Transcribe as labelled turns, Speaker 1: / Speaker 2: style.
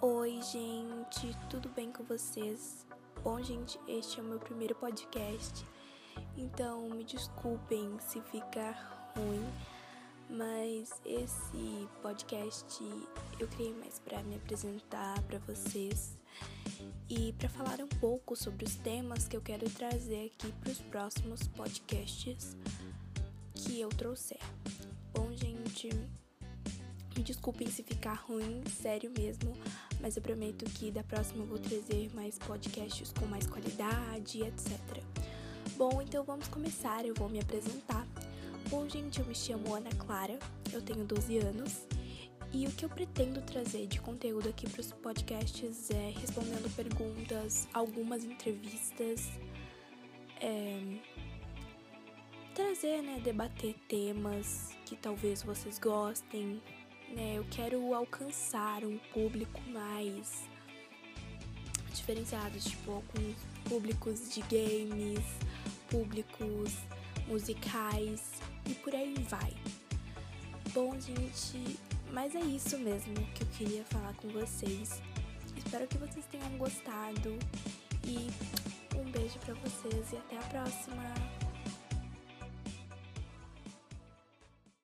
Speaker 1: Oi, gente, tudo bem com vocês? Bom, gente, este é o meu primeiro podcast, então me desculpem se ficar ruim, mas esse podcast eu criei mais para me apresentar para vocês e para falar um pouco sobre os temas que eu quero trazer aqui para os próximos podcasts que eu trouxer. Bom, gente, me desculpem se ficar ruim, sério mesmo, mas eu prometo que da próxima eu vou trazer mais podcasts com mais qualidade, etc. Bom, então vamos começar, eu vou me apresentar. Bom, gente, eu me chamo Ana Clara, eu tenho 12 anos e o que eu pretendo trazer de conteúdo aqui para os podcasts é respondendo perguntas, algumas entrevistas, é, trazer, né, debater temas que talvez vocês gostem, né? Eu quero alcançar um público mais diferenciado, tipo alguns públicos de games, públicos musicais e por aí vai. Bom, gente, mas é isso mesmo que eu queria falar com vocês. Espero que vocês tenham gostado e um beijo para vocês e até a próxima.